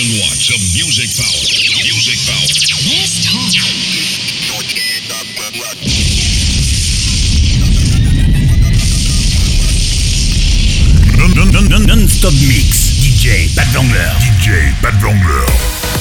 watts of music power. Music power. Let's talk. Non-stop mix. DJ Pat Vangler. DJ Pat Vangler.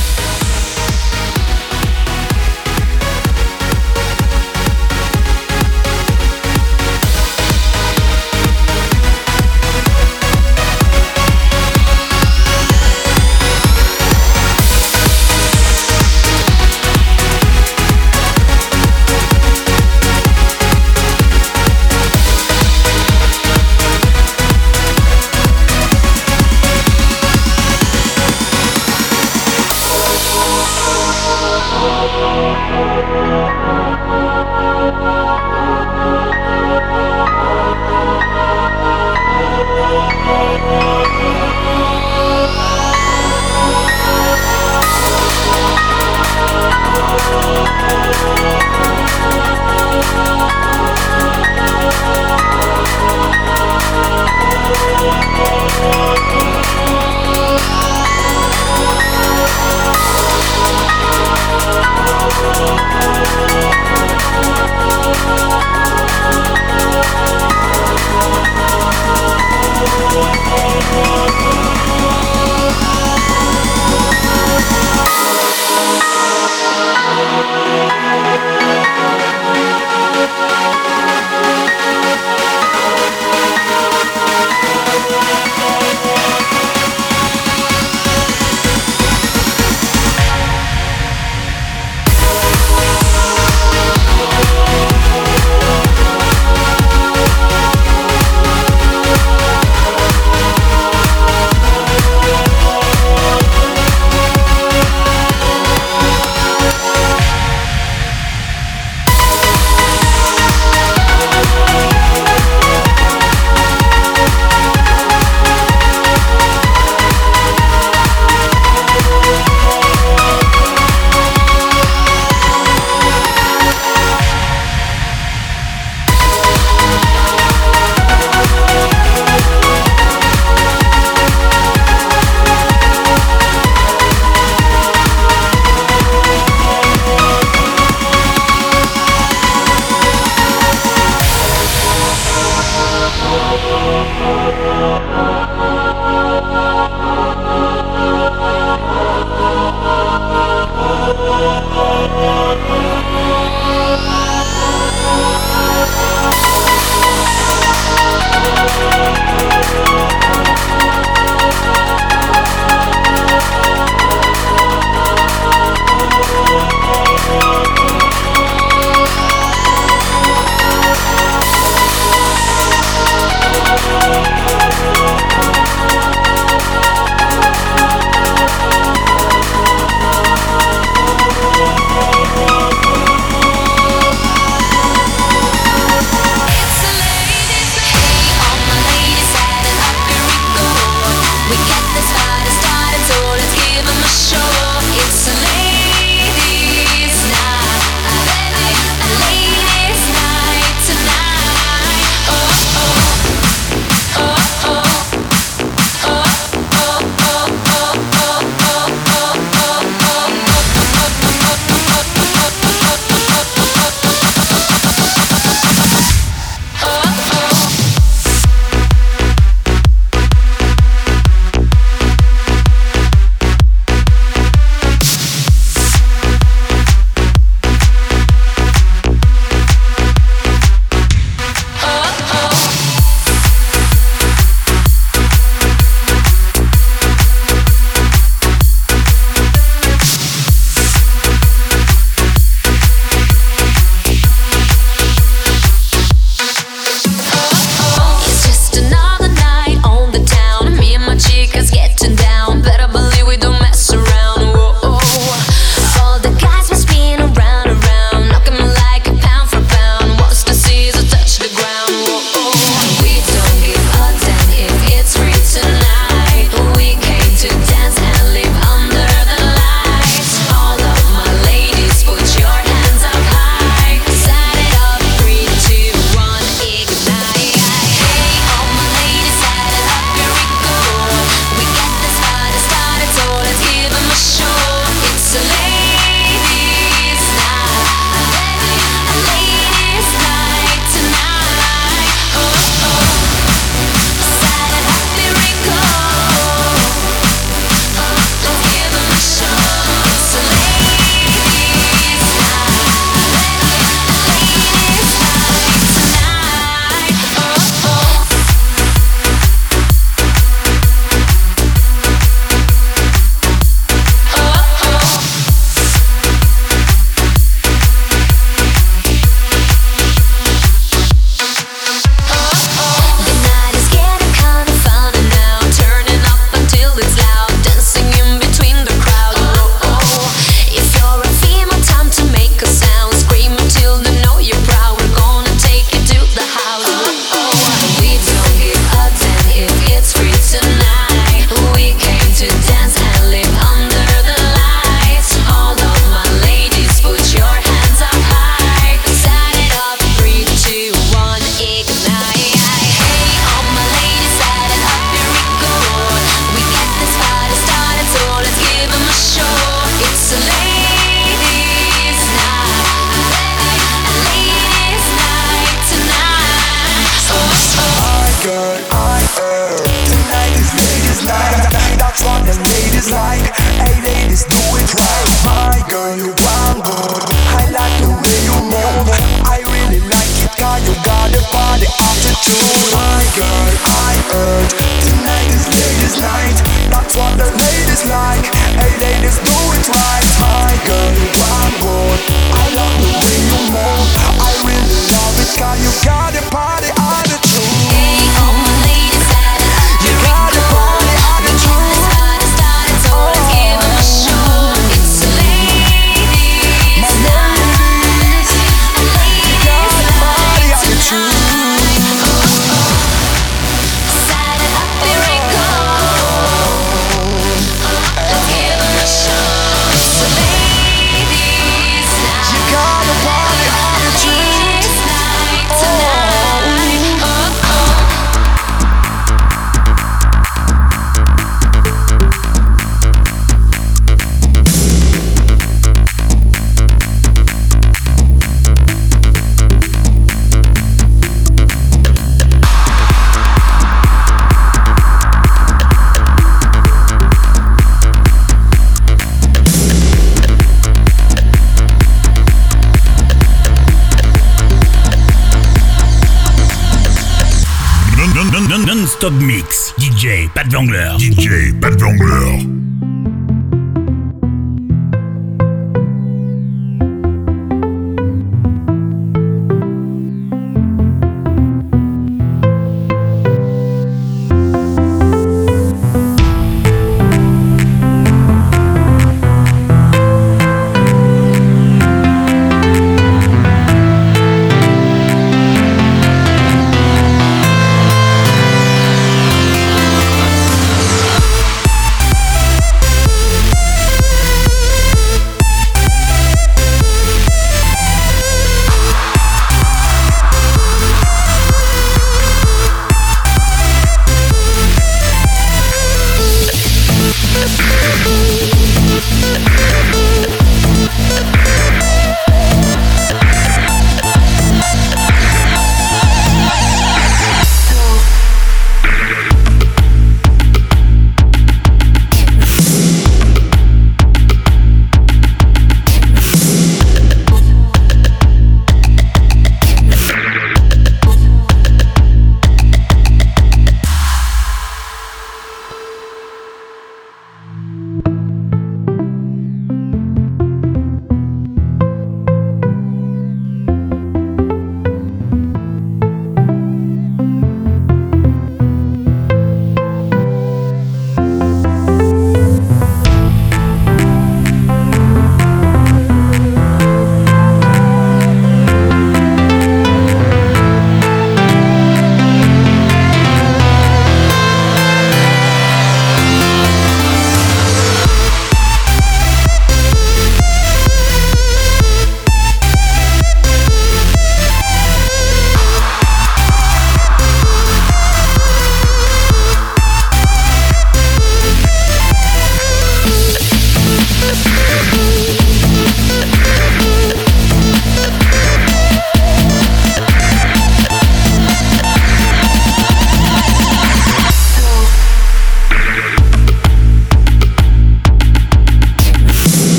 Top Mix. DJ Pat Vangler. DJ Pat Vangler.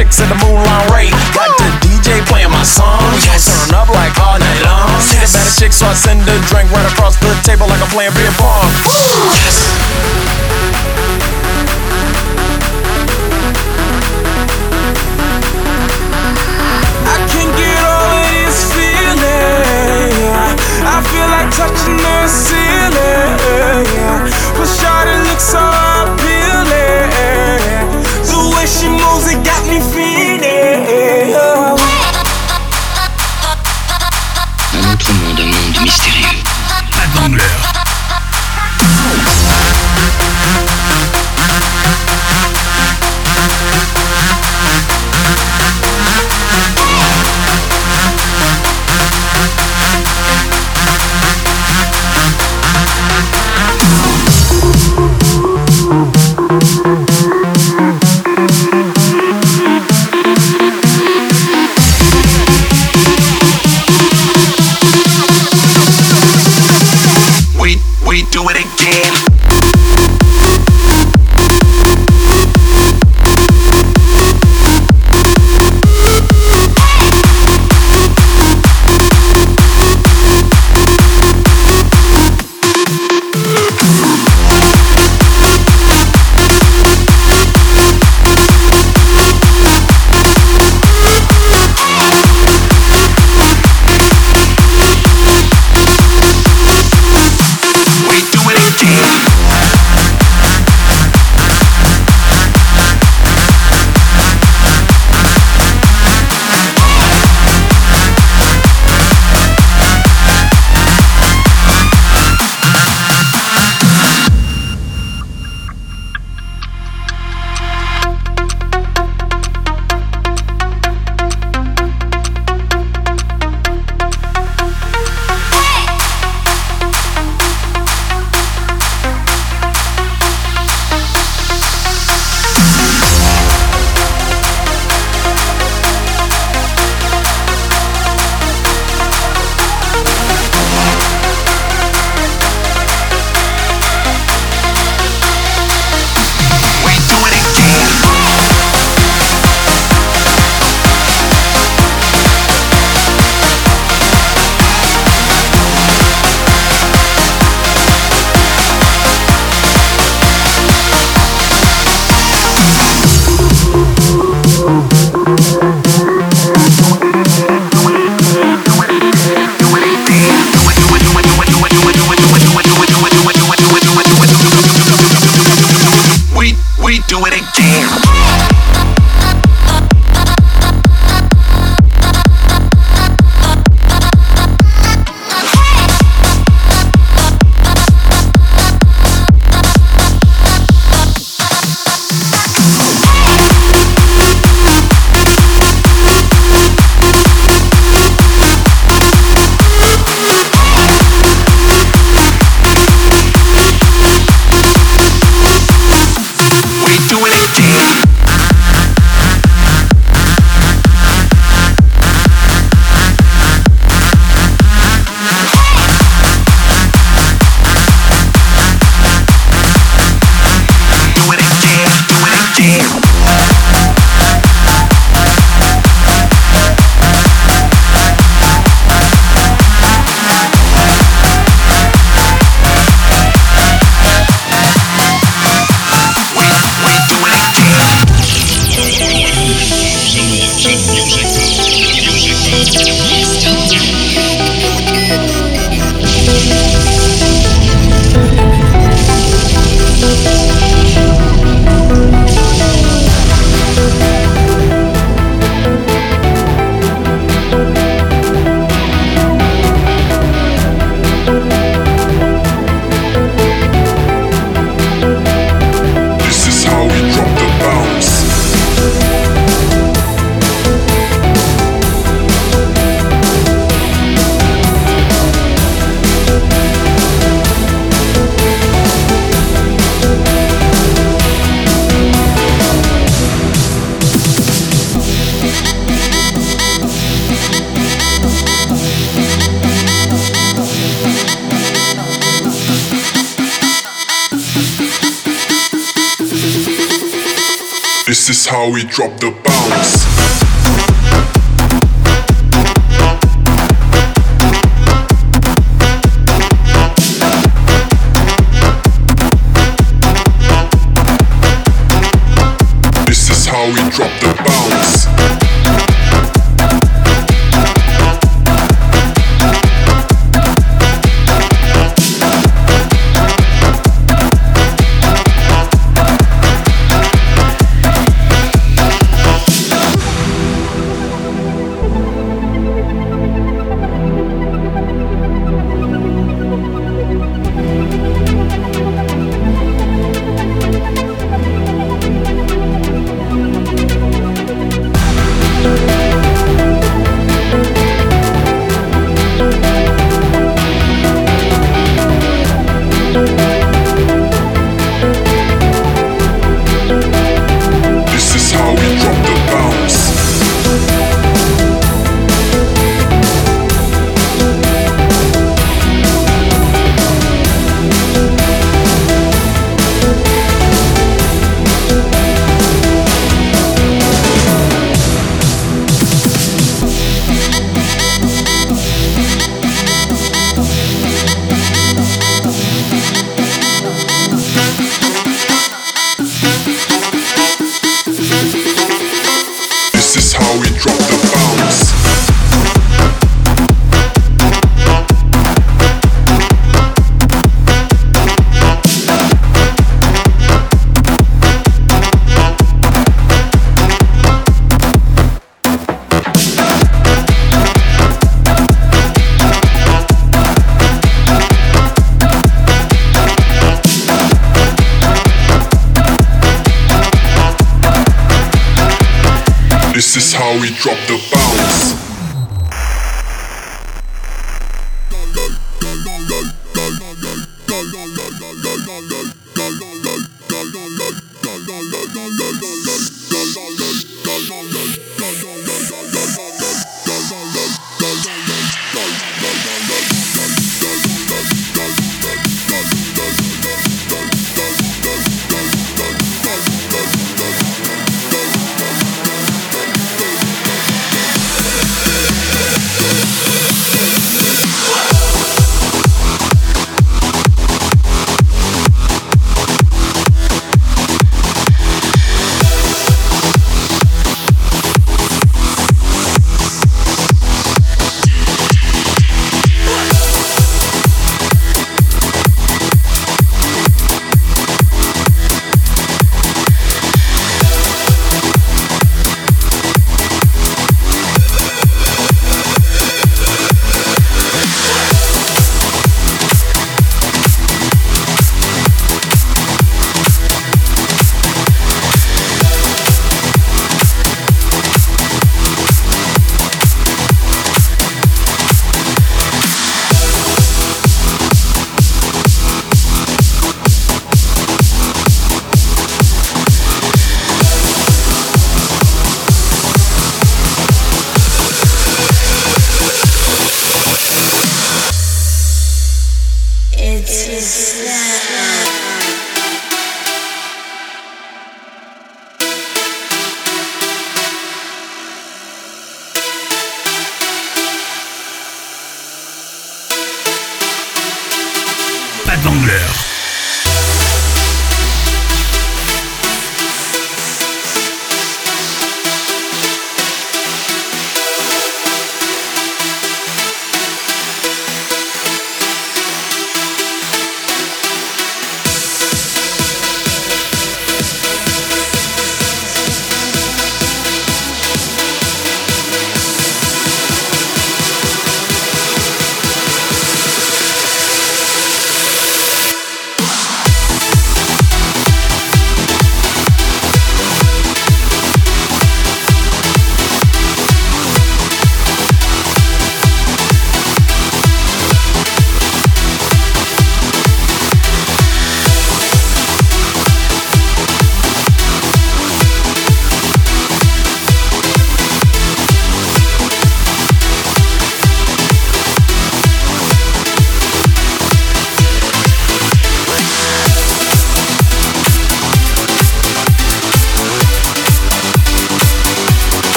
chicks in the moonlight rate. Got the DJ playing my song. Yes. Turn up like all night long. Yes. the a better chick, so I send a drink right across the table like I'm playing beer pong.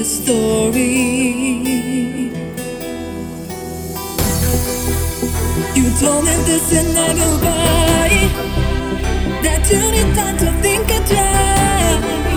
this story. You told me this and I goodbye. That you need time to think it through.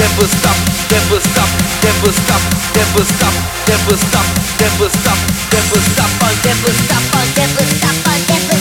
never stop, never stop, never stop, never stop, never stop, never stop, never stop, never stop, never stop, never stop, never stop.